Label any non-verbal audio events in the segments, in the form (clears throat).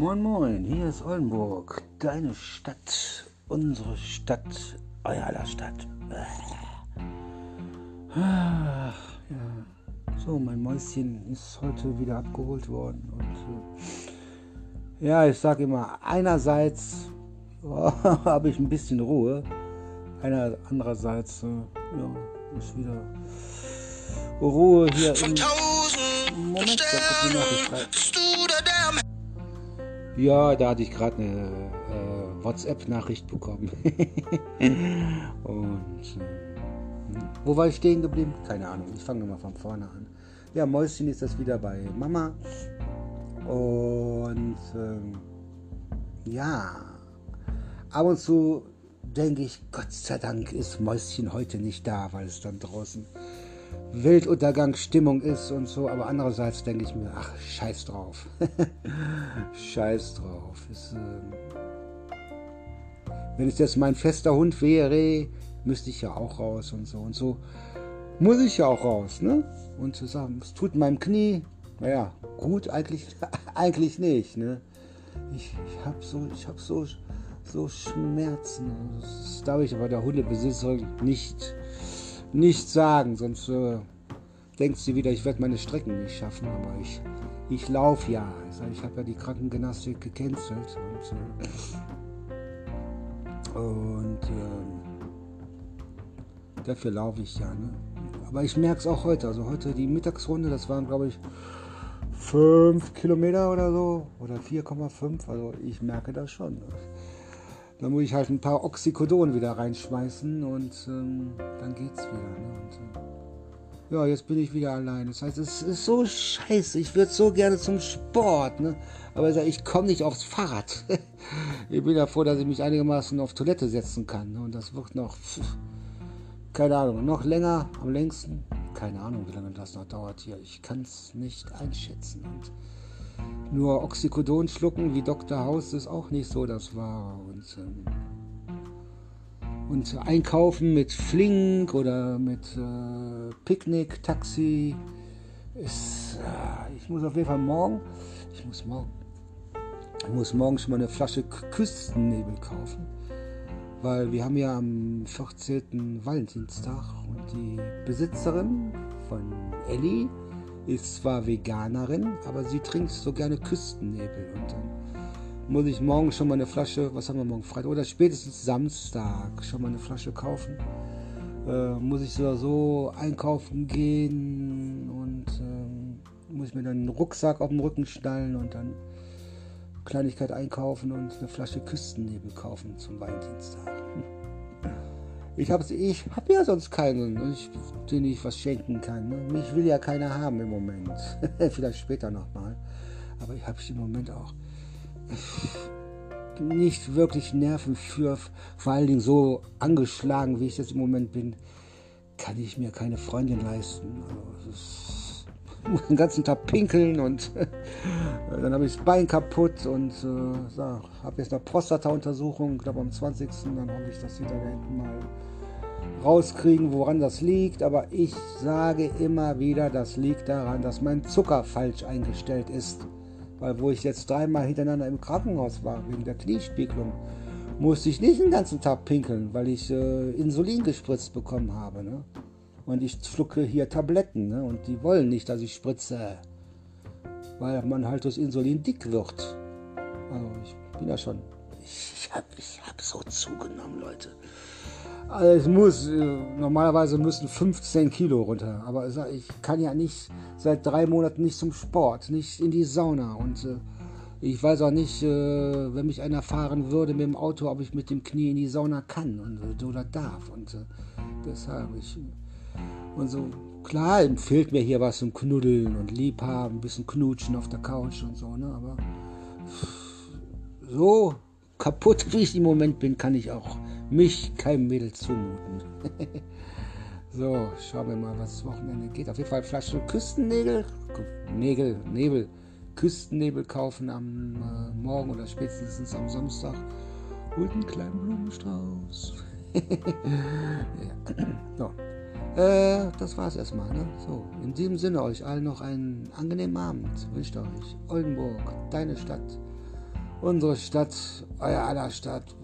Moin Moin, hier ist Oldenburg, deine Stadt, unsere Stadt, euer aller Stadt. Ah, ja. So, mein Mäuschen ist heute wieder abgeholt worden und äh, ja, ich sage immer, einerseits (laughs) oh, habe ich ein bisschen Ruhe, einer, andererseits äh, ja, ist wieder Ruhe hier im Moment, da kommt die Nachricht rein. Ja, da hatte ich gerade eine äh, WhatsApp-Nachricht bekommen. (laughs) Und äh, wo war ich stehen geblieben? Keine Ahnung. Ich fange nochmal von vorne an. Ja, Mäuschen ist das wieder bei Mama. Und äh, ja, ab und zu denke ich, Gott sei Dank ist Mäuschen heute nicht da, weil es dann draußen Weltuntergangsstimmung ist und so, aber andererseits denke ich mir, ach, scheiß drauf. (laughs) scheiß drauf. Ist, äh, wenn es jetzt mein fester Hund wäre, müsste ich ja auch raus und so und so. Muss ich ja auch raus, ne? Und zu sagen, es tut meinem Knie, naja, gut, eigentlich, (laughs) eigentlich nicht, ne? Ich, ich habe so, ich habe so, so Schmerzen. Das darf ich aber der Hundebesitzerin nicht nicht sagen, sonst äh, denkt sie wieder, ich werde meine Strecken nicht schaffen. Aber ich, ich laufe ja. Ich, habe ja die Krankengymnastik gecancelt. Und, äh, und äh, dafür laufe ich ja. Ne? Aber ich merke es auch heute. Also heute die Mittagsrunde, das waren glaube ich 5 Kilometer oder so. Oder 4,5. Also ich merke das schon. Ne? Da muss ich halt ein paar Oxycodon wieder reinschmeißen und ähm, dann geht's wieder. Ne? Und, äh, ja, jetzt bin ich wieder allein. Das heißt, es ist so scheiße. Ich würde so gerne zum Sport, ne? Aber ich komme nicht aufs Fahrrad. (laughs) ich bin ja froh, dass ich mich einigermaßen auf Toilette setzen kann. Ne? Und das wird noch, keine Ahnung, noch länger, am längsten. Keine Ahnung, wie lange das noch dauert hier. Ich kann es nicht einschätzen. Und nur Oxycodon schlucken wie Dr. House ist auch nicht so das Wahre. Und, ähm, und einkaufen mit Flink oder mit äh, Picknick, Taxi ist. Äh, ich muss auf jeden Fall morgen. Ich muss morgen. Ich muss morgen schon mal eine Flasche Küstennebel kaufen. Weil wir haben ja am 14. Valentinstag und die Besitzerin von Ellie ist zwar Veganerin, aber sie trinkt so gerne Küstennebel. Und dann muss ich morgen schon mal eine Flasche, was haben wir morgen, Freitag oder spätestens Samstag schon mal eine Flasche kaufen. Äh, muss ich so so einkaufen gehen und äh, muss ich mir dann einen Rucksack auf den Rücken schnallen und dann Kleinigkeit einkaufen und eine Flasche Küstennebel kaufen zum Valentinstag. (laughs) Ich habe ich hab ja sonst keinen, ne? den ich was schenken kann. Ne? Mich will ja keiner haben im Moment. (laughs) Vielleicht später nochmal. Aber ich habe im Moment auch nicht wirklich Nerven für, vor allen Dingen so angeschlagen, wie ich jetzt im Moment bin, kann ich mir keine Freundin leisten. Also, (laughs) den ganzen Tag pinkeln und (laughs) dann habe ich das Bein kaputt und äh, habe jetzt eine Prostata-Untersuchung, ich glaube am 20. Dann hoffe ich, dass sie da mal rauskriegen, woran das liegt. Aber ich sage immer wieder, das liegt daran, dass mein Zucker falsch eingestellt ist. Weil wo ich jetzt dreimal hintereinander im Krankenhaus war, wegen der Kniespiegelung, musste ich nicht den ganzen Tag pinkeln, weil ich äh, Insulin gespritzt bekommen habe. Ne? Und ich schlucke hier Tabletten ne? und die wollen nicht, dass ich spritze. Weil man halt durch Insulin dick wird. Also ich bin ja schon. Ich habe ich hab so zugenommen, Leute. Also es muss, äh, normalerweise müssen 15 Kilo runter, aber ich kann ja nicht seit drei Monaten nicht zum Sport, nicht in die Sauna und äh, ich weiß auch nicht, äh, wenn mich einer fahren würde mit dem Auto, ob ich mit dem Knie in die Sauna kann und, oder darf und deshalb ich und so klar empfiehlt mir hier was zum Knuddeln und Liebhaben, ein bisschen knutschen auf der Couch und so, ne, aber so kaputt wie ich im Moment bin, kann ich auch mich kein Mädel zumuten. (laughs) so, schauen wir mal, was das Wochenende geht. Auf jeden Fall Flasche Küstennägel, Nägel, Nebel, Küstennebel kaufen am äh, Morgen oder spätestens am Samstag und einen kleinen Blumenstrauß. (laughs) ja. (clears throat) so. Äh, das war's erstmal. Ne? So, in diesem Sinne euch allen noch einen angenehmen Abend. Wünscht euch Oldenburg, deine Stadt. unsere Stadt, euer aller Stadt.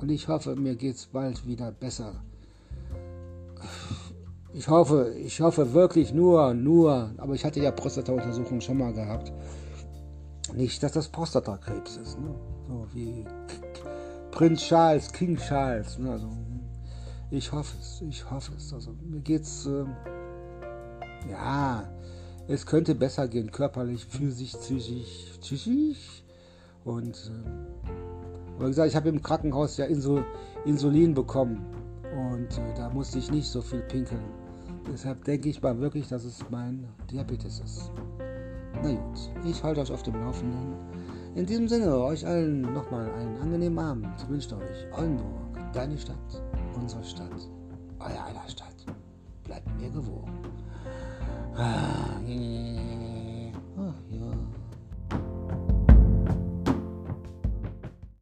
Und ich hoffe, mir geht es bald wieder besser. Ich hoffe, ich hoffe wirklich nur, nur, aber ich hatte ja Prostata-Untersuchungen schon mal gehabt. Nicht, dass das Prostatakrebs ist, ne? So wie Prinz Charles, King Charles. Ne? Also, ich hoffe es, ich hoffe es. Also mir geht's, äh, ja, es könnte besser gehen, körperlich, physisch, psychisch, psychisch. Und äh, wie gesagt, ich habe im Krankenhaus ja Insul Insulin bekommen und äh, da musste ich nicht so viel pinkeln. Deshalb denke ich mal wirklich, dass es mein Diabetes ist. Na gut, ich halte euch auf dem Laufenden. In diesem Sinne, euch allen nochmal einen angenehmen Abend. Wünscht euch Oldenburg, deine Stadt, unsere Stadt, euer aller Stadt. Bleibt mir gewogen. Ah,